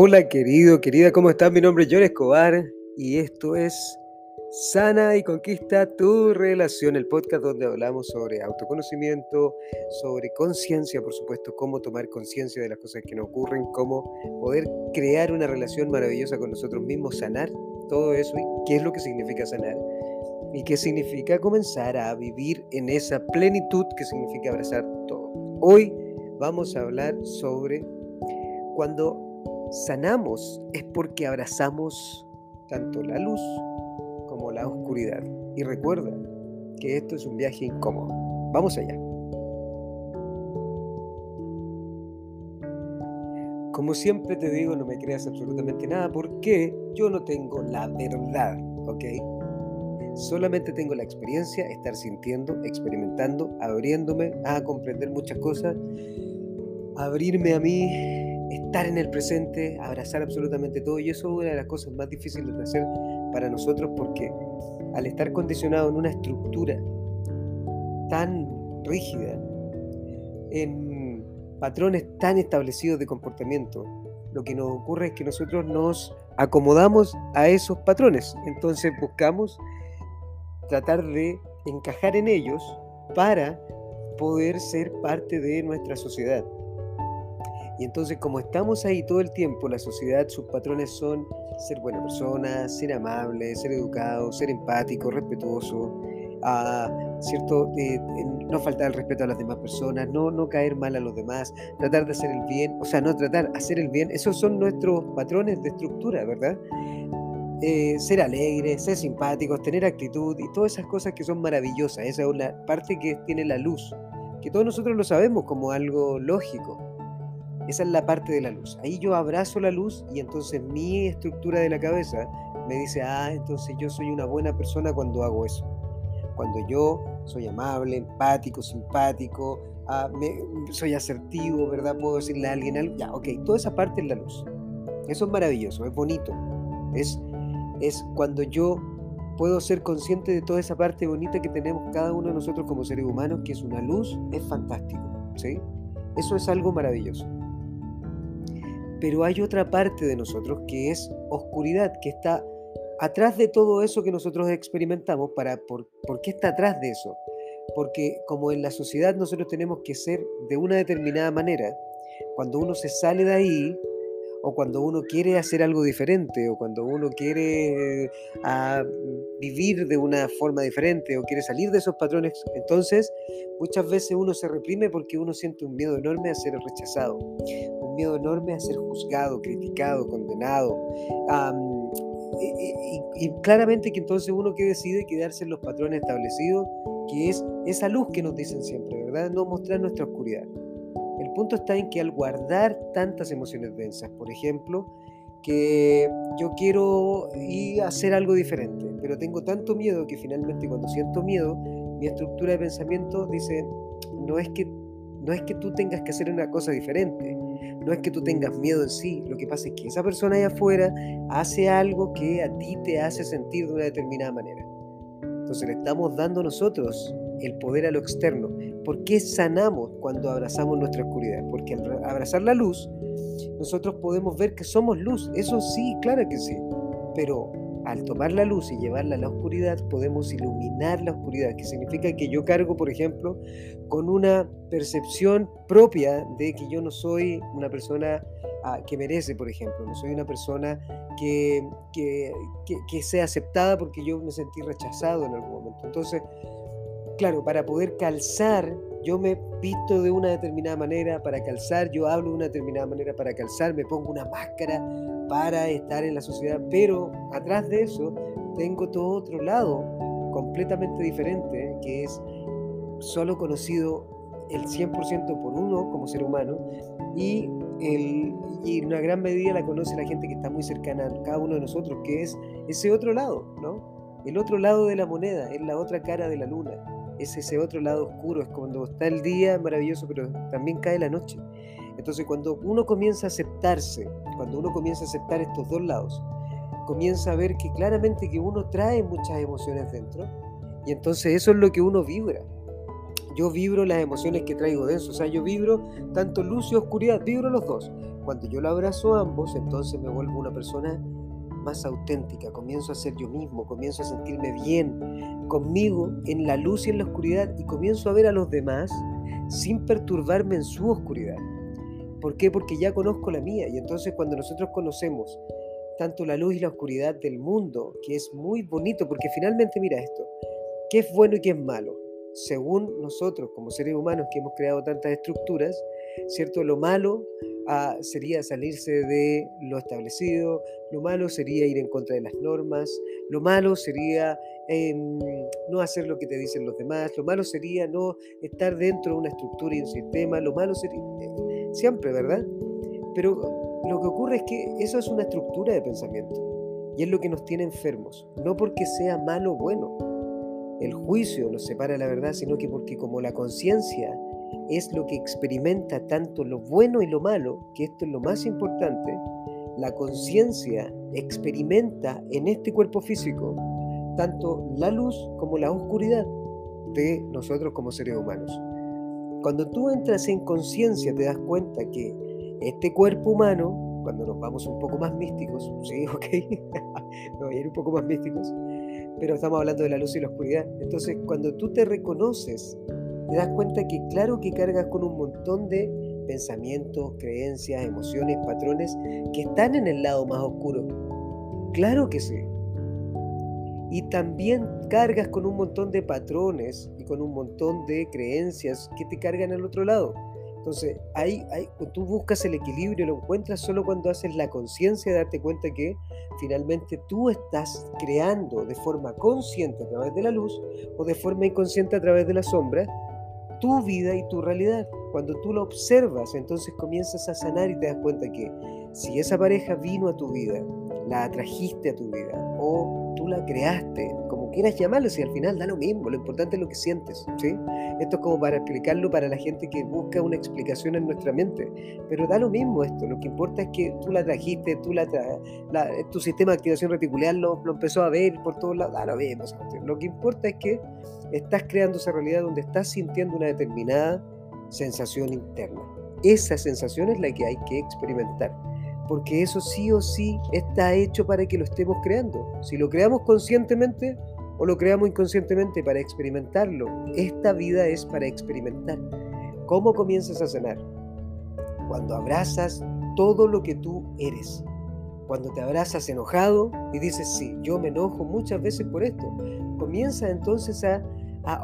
Hola querido, querida, ¿cómo estás? Mi nombre es John Escobar y esto es Sana y Conquista tu Relación, el podcast donde hablamos sobre autoconocimiento, sobre conciencia, por supuesto, cómo tomar conciencia de las cosas que nos ocurren, cómo poder crear una relación maravillosa con nosotros mismos, sanar todo eso y qué es lo que significa sanar y qué significa comenzar a vivir en esa plenitud que significa abrazar todo. Hoy vamos a hablar sobre cuando sanamos es porque abrazamos tanto la luz como la oscuridad. Y recuerda que esto es un viaje incómodo. Vamos allá. Como siempre te digo, no me creas absolutamente nada porque yo no tengo la verdad, ¿ok? Solamente tengo la experiencia, estar sintiendo, experimentando, abriéndome a comprender muchas cosas, abrirme a mí, estar en el presente, abrazar absolutamente todo. Y eso es una de las cosas más difíciles de hacer para nosotros porque al estar condicionado en una estructura tan rígida, en patrones tan establecidos de comportamiento, lo que nos ocurre es que nosotros nos acomodamos a esos patrones. Entonces buscamos tratar de encajar en ellos para poder ser parte de nuestra sociedad. Y entonces como estamos ahí todo el tiempo, la sociedad, sus patrones son ser buena persona, ser amable, ser educado, ser empático, respetuoso, ¿cierto? no faltar el respeto a las demás personas, no, no caer mal a los demás, tratar de hacer el bien, o sea, no tratar, hacer el bien, esos son nuestros patrones de estructura, ¿verdad? Eh, ser alegres, ser simpáticos, tener actitud y todas esas cosas que son maravillosas. Esa es una parte que tiene la luz, que todos nosotros lo sabemos como algo lógico. Esa es la parte de la luz. Ahí yo abrazo la luz y entonces mi estructura de la cabeza me dice, ah, entonces yo soy una buena persona cuando hago eso. Cuando yo soy amable, empático, simpático, ah, soy asertivo, ¿verdad? Puedo decirle a alguien algo. Ya, ok, toda esa parte es la luz. Eso es maravilloso, es bonito. Es, es cuando yo puedo ser consciente de toda esa parte bonita que tenemos cada uno de nosotros como seres humanos, que es una luz, es fantástico. ¿sí? Eso es algo maravilloso. Pero hay otra parte de nosotros que es oscuridad, que está atrás de todo eso que nosotros experimentamos. Para, por, ¿Por qué está atrás de eso? Porque como en la sociedad nosotros tenemos que ser de una determinada manera, cuando uno se sale de ahí, o cuando uno quiere hacer algo diferente, o cuando uno quiere ah, vivir de una forma diferente, o quiere salir de esos patrones, entonces muchas veces uno se reprime porque uno siente un miedo enorme a ser rechazado, miedo enorme a ser juzgado, criticado, condenado. y, claramente que entonces uno que decide quedarse en los patrones establecidos, que es esa luz que nos dicen siempre, ¿verdad? No mostrar nuestra oscuridad. El punto está en que al guardar tantas emociones densas, por ejemplo, que yo quiero ir a hacer algo diferente, pero tengo tanto miedo que finalmente cuando siento miedo, mi estructura de pensamiento dice, no es que no es que tú tengas que hacer una cosa diferente, no es que tú tengas miedo en sí, lo que pasa es que esa persona allá afuera hace algo que a ti te hace sentir de una determinada manera. Entonces le estamos dando nosotros el poder a lo externo. ¿Por qué sanamos cuando abrazamos nuestra oscuridad? Porque al abrazar la luz, nosotros podemos ver que somos luz. Eso sí, claro que sí. Pero al tomar la luz y llevarla a la oscuridad, podemos iluminar la oscuridad, que significa que yo cargo, por ejemplo, con una percepción propia de que yo no soy una persona ah, que merece, por ejemplo, no soy una persona que, que, que, sea aceptada porque yo me sentí rechazado en algún momento. Entonces, claro, para poder calzar, yo me visto de una determinada manera para calzar, yo hablo de una determinada manera para calzar, me pongo una máscara para estar en la sociedad, pero atrás de eso tengo todo otro lado completamente diferente, que es solo conocido el 100% por uno como ser humano y, y en una gran medida la conoce la gente que está muy cercana a cada uno de nosotros, que es ese otro lado, ¿no? El otro lado de la moneda, es la otra cara de la luna, es ese otro lado oscuro, es cuando está el día maravilloso, pero también cae la noche. Entonces cuando uno comienza a aceptarse, cuando uno comienza a aceptar estos dos lados, comienza a ver que claramente que uno trae muchas emociones dentro y entonces eso es lo que uno vibra. Yo vibro las emociones que traigo dentro, o sea, yo vibro tanto luz y oscuridad, vibro los dos. Cuando yo lo abrazo a ambos, entonces me vuelvo una persona más auténtica, comienzo a ser yo mismo, comienzo a sentirme bien conmigo en la luz y en la oscuridad y comienzo a ver a los demás sin perturbarme en su oscuridad. ¿Por qué? Porque ya conozco la mía y entonces cuando nosotros conocemos tanto la luz y la oscuridad del mundo, que es muy bonito, porque finalmente mira esto, ¿qué es bueno y qué es malo? Según nosotros como seres humanos que hemos creado tantas estructuras, ¿cierto? Lo malo ah, sería salirse de lo establecido, lo malo sería ir en contra de las normas, lo malo sería em, no hacer lo que te dicen los demás, lo malo sería no estar dentro de una estructura y un sistema, lo malo sería... Eh, siempre, ¿verdad? Pero lo que ocurre es que eso es una estructura de pensamiento y es lo que nos tiene enfermos, no porque sea malo o bueno. El juicio nos separa de la verdad, sino que porque como la conciencia es lo que experimenta tanto lo bueno y lo malo, que esto es lo más importante, la conciencia experimenta en este cuerpo físico tanto la luz como la oscuridad de nosotros como seres humanos. Cuando tú entras en conciencia te das cuenta que este cuerpo humano, cuando nos vamos un poco más místicos, sí, ok, a ir un poco más místicos, pero estamos hablando de la luz y la oscuridad. Entonces, cuando tú te reconoces te das cuenta que claro que cargas con un montón de pensamientos, creencias, emociones, patrones que están en el lado más oscuro. Claro que sí. Y también cargas con un montón de patrones y con un montón de creencias que te cargan al otro lado. Entonces, ahí, ahí, tú buscas el equilibrio, lo encuentras solo cuando haces la conciencia de darte cuenta que finalmente tú estás creando de forma consciente a través de la luz o de forma inconsciente a través de la sombra tu vida y tu realidad. Cuando tú lo observas, entonces comienzas a sanar y te das cuenta que si esa pareja vino a tu vida, la atrajiste a tu vida o tú la creaste, como quieras llamarlo, si al final da lo mismo, lo importante es lo que sientes, ¿sí? Esto es como para explicarlo para la gente que busca una explicación en nuestra mente, pero da lo mismo esto, lo que importa es que tú la trajiste, tú la, tu sistema de activación reticular lo, lo, empezó a ver por todos lados, da lo mismo, lo que importa es que estás creando esa realidad donde estás sintiendo una determinada sensación interna. Esa sensación es la que hay que experimentar, porque eso sí o sí está hecho para que lo estemos creando. Si lo creamos conscientemente o lo creamos inconscientemente para experimentarlo, esta vida es para experimentar. ¿Cómo comienzas a sanar? Cuando abrazas todo lo que tú eres. Cuando te abrazas enojado y dices, sí, yo me enojo muchas veces por esto. Comienza entonces a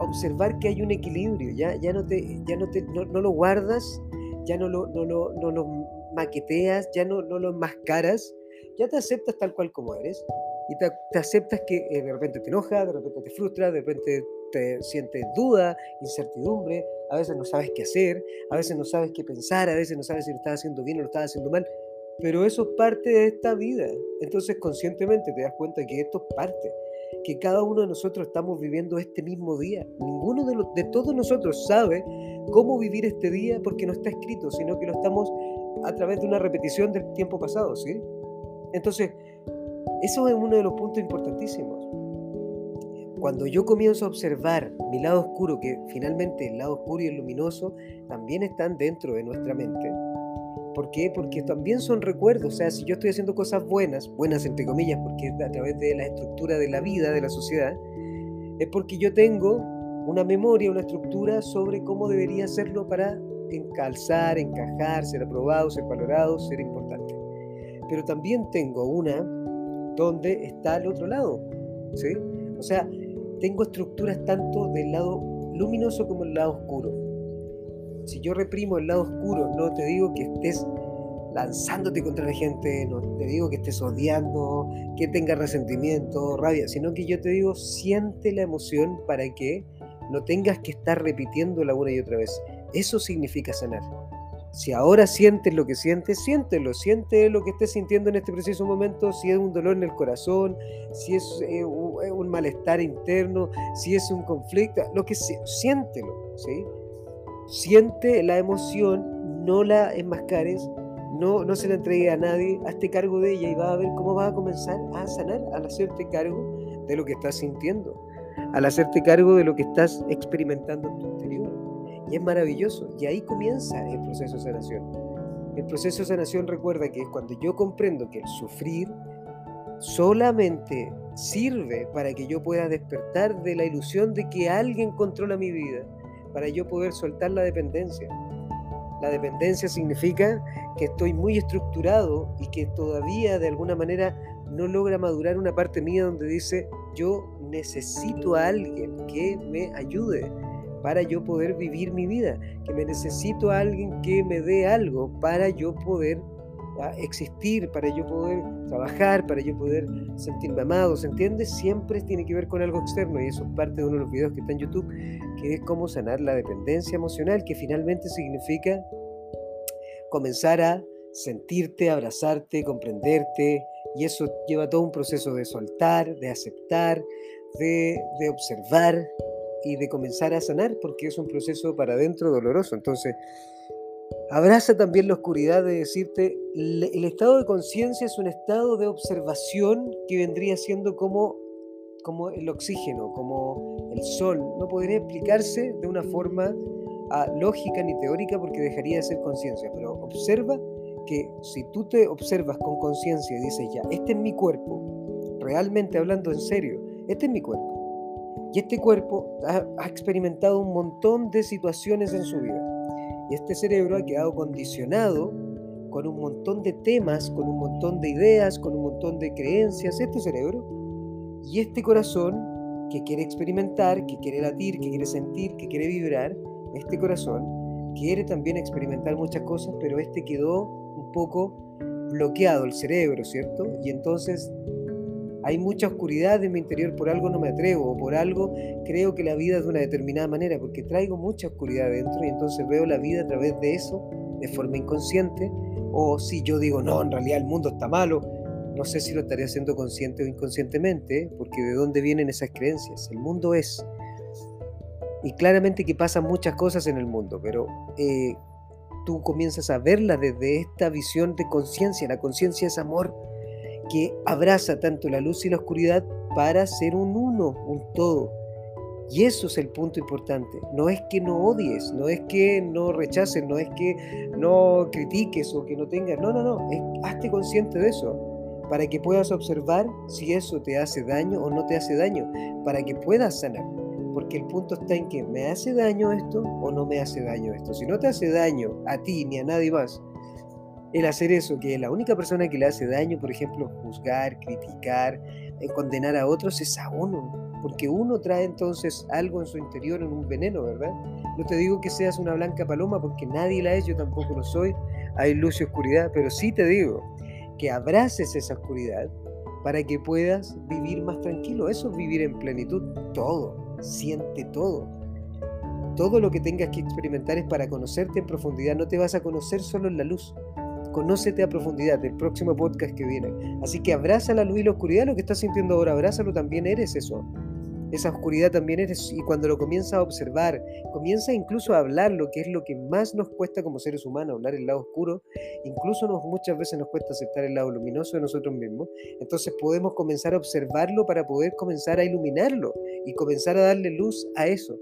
observar que hay un equilibrio, ya, ya, no, te, ya no, te, no, lo guardas, ya no lo, no, no lo maqueteas, ya no, no lo enmascaras, ya te aceptas tal cual como eres y te, te aceptas que eh, de repente te enoja, de repente te frustra, de repente te sientes duda, incertidumbre, a veces no sabes qué hacer, a veces no sabes qué pensar, a veces no sabes si lo estás haciendo bien o lo estás haciendo mal, pero eso es parte de esta vida. Entonces conscientemente te das cuenta que esto es parte que cada uno de nosotros estamos viviendo este mismo día. Ninguno de, de todos nosotros sabe cómo vivir este día porque no está escrito, sino que lo estamos a través de una repetición del tiempo pasado, ¿sí? Entonces, eso es uno de los puntos importantísimos. Cuando yo comienzo a observar mi lado oscuro, que finalmente el lado oscuro y el luminoso también están dentro de nuestra mente, ¿Por qué? Porque también son recuerdos. O sea, si yo estoy haciendo cosas buenas, buenas entre comillas, porque a través de la estructura de la vida, de la sociedad, es porque yo tengo una memoria, una estructura sobre cómo debería hacerlo para encalzar, encajar, ser aprobado, ser valorado, ser importante. Pero también tengo una donde está el otro lado. ¿sí? O sea, tengo estructuras tanto del lado luminoso como del lado oscuro. Si yo reprimo el lado oscuro, no te digo que estés lanzándote contra la gente, no te digo que estés odiando, que tengas resentimiento, rabia, sino que yo te digo, siente la emoción para que no tengas que estar repitiéndola una y otra vez. Eso significa sanar. Si ahora sientes lo que sientes, siéntelo, siente lo que estés sintiendo en este preciso momento, si es un dolor en el corazón, si es eh, un malestar interno, si es un conflicto, lo que sea, siéntelo, ¿sí? Siente la emoción, no la enmascares, no, no se la entregue a nadie, hazte cargo de ella y va a ver cómo va a comenzar a sanar al hacerte cargo de lo que estás sintiendo, al hacerte cargo de lo que estás experimentando en tu interior. Y es maravilloso. Y ahí comienza el proceso de sanación. El proceso de sanación recuerda que es cuando yo comprendo que el sufrir solamente sirve para que yo pueda despertar de la ilusión de que alguien controla mi vida, para yo poder soltar la dependencia. La dependencia significa que estoy muy estructurado y que todavía de alguna manera no logra madurar una parte mía donde dice yo necesito a alguien que me ayude para yo poder vivir mi vida, que me necesito a alguien que me dé algo para yo poder existir, para yo poder trabajar, para yo poder sentirme amado, ¿se entiende? Siempre tiene que ver con algo externo y eso es parte de uno de los videos que está en YouTube, que es cómo sanar la dependencia emocional, que finalmente significa comenzar a sentirte, abrazarte, comprenderte, y eso lleva todo un proceso de soltar, de aceptar, de observar y de comenzar a sanar, porque es un proceso para adentro doloroso. Entonces, Abraza también la oscuridad de decirte, el estado de conciencia es un estado de observación que vendría siendo como, como el oxígeno, como el sol. No podría explicarse de una forma ah, lógica ni teórica porque dejaría de ser conciencia, pero observa que si tú te observas con conciencia y dices ya, este es mi cuerpo, realmente hablando en serio, este es mi cuerpo. Y este cuerpo ha experimentado un montón de situaciones en su vida y este cerebro ha quedado condicionado con un montón de temas, con un montón de ideas, con un montón de creencias, este cerebro. Y este corazón que quiere experimentar, que quiere latir, que quiere sentir, que quiere vibrar, este corazón quiere también experimentar muchas cosas, pero este quedó un poco bloqueado el cerebro, ¿cierto? Y entonces hay mucha oscuridad en mi interior, por algo no me atrevo, o por algo creo que la vida es de una determinada manera, porque traigo mucha oscuridad dentro y entonces veo la vida a través de eso, de forma inconsciente, o si yo digo, no, en realidad el mundo está malo, no sé si lo estaría haciendo consciente o inconscientemente, porque de dónde vienen esas creencias. El mundo es. Y claramente que pasan muchas cosas en el mundo, pero eh, tú comienzas a verla desde esta visión de conciencia. La conciencia es amor que abraza tanto la luz y la oscuridad para ser un uno, un todo. Y eso es el punto importante. No es que no odies, no es que no rechaces, no es que no critiques o que no tengas. No, no, no. Es, hazte consciente de eso. Para que puedas observar si eso te hace daño o no te hace daño. Para que puedas sanar. Porque el punto está en que me hace daño esto o no me hace daño esto. Si no te hace daño a ti ni a nadie más, el hacer eso, que la única persona que le hace daño, por ejemplo, juzgar, criticar, eh, condenar a otros, es a uno, porque uno trae entonces algo en su interior, en un veneno, ¿verdad? No te digo que seas una blanca paloma, porque nadie la es, yo tampoco lo soy, hay luz y oscuridad, pero sí te digo que abraces esa oscuridad para que puedas vivir más tranquilo. Eso es vivir en plenitud, todo, siente todo. Todo lo que tengas que experimentar es para conocerte en profundidad. No te vas a conocer solo en la luz, Conócete a profundidad del próximo podcast que viene. Así que abraza la luz y la oscuridad, lo que estás sintiendo ahora, abrázalo, también eres eso. Esa oscuridad también eres, y cuando lo comienzas a observar, comienza incluso a hablar lo que es lo que más nos cuesta como seres humanos, hablar el lado oscuro, incluso nos, muchas veces nos cuesta aceptar el lado luminoso de nosotros mismos. Entonces podemos comenzar a observarlo para poder comenzar a iluminarlo y comenzar a darle luz a eso.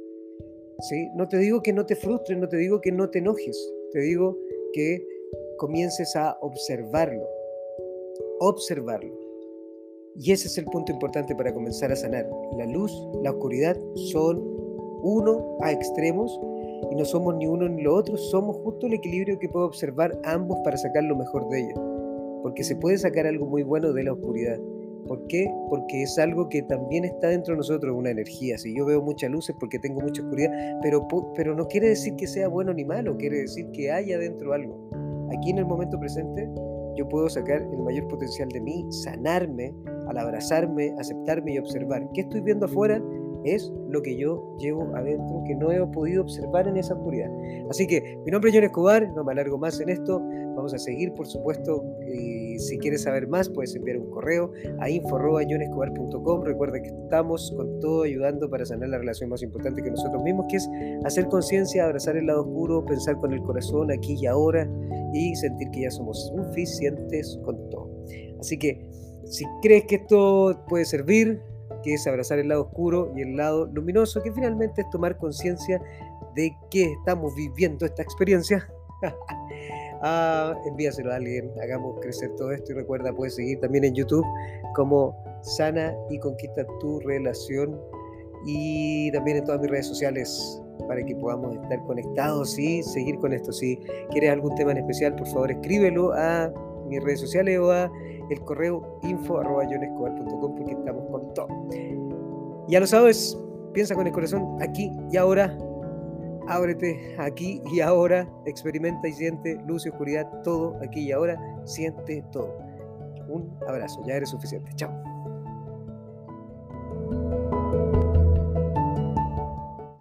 ¿Sí? No te digo que no te frustres, no te digo que no te enojes, te digo que comiences a observarlo, observarlo. Y ese es el punto importante para comenzar a sanar. La luz, la oscuridad son uno a extremos y no somos ni uno ni lo otro, somos justo el equilibrio que puedo observar ambos para sacar lo mejor de ellos. Porque se puede sacar algo muy bueno de la oscuridad. ¿Por qué? Porque es algo que también está dentro de nosotros, una energía. Si yo veo mucha luz es porque tengo mucha oscuridad, pero, pero no quiere decir que sea bueno ni malo, quiere decir que haya dentro algo. Aquí en el momento presente yo puedo sacar el mayor potencial de mí, sanarme, al abrazarme, aceptarme y observar. ¿Qué estoy viendo afuera? Es lo que yo llevo adentro que no he podido observar en esa oscuridad. Así que mi nombre es John Escobar, no me alargo más en esto. Vamos a seguir, por supuesto. Y si quieres saber más, puedes enviar un correo a info.johnescobar.com. Recuerda que estamos con todo ayudando para sanar la relación más importante que nosotros mismos, que es hacer conciencia, abrazar el lado oscuro, pensar con el corazón aquí y ahora y sentir que ya somos suficientes con todo. Así que si crees que esto puede servir, que es abrazar el lado oscuro y el lado luminoso, que finalmente es tomar conciencia de que estamos viviendo esta experiencia. Ah, envíaselo a alguien, hagamos crecer todo esto y recuerda, puedes seguir también en YouTube como Sana y Conquista tu Relación y también en todas mis redes sociales para que podamos estar conectados y seguir con esto. Si quieres algún tema en especial, por favor escríbelo a mis redes sociales o a el correo info arroba porque estamos con todo. Ya lo sabes, piensa con el corazón aquí y ahora. Ábrete aquí y ahora, experimenta y siente luz y oscuridad, todo aquí y ahora, siente todo. Un abrazo, ya eres suficiente. Chao.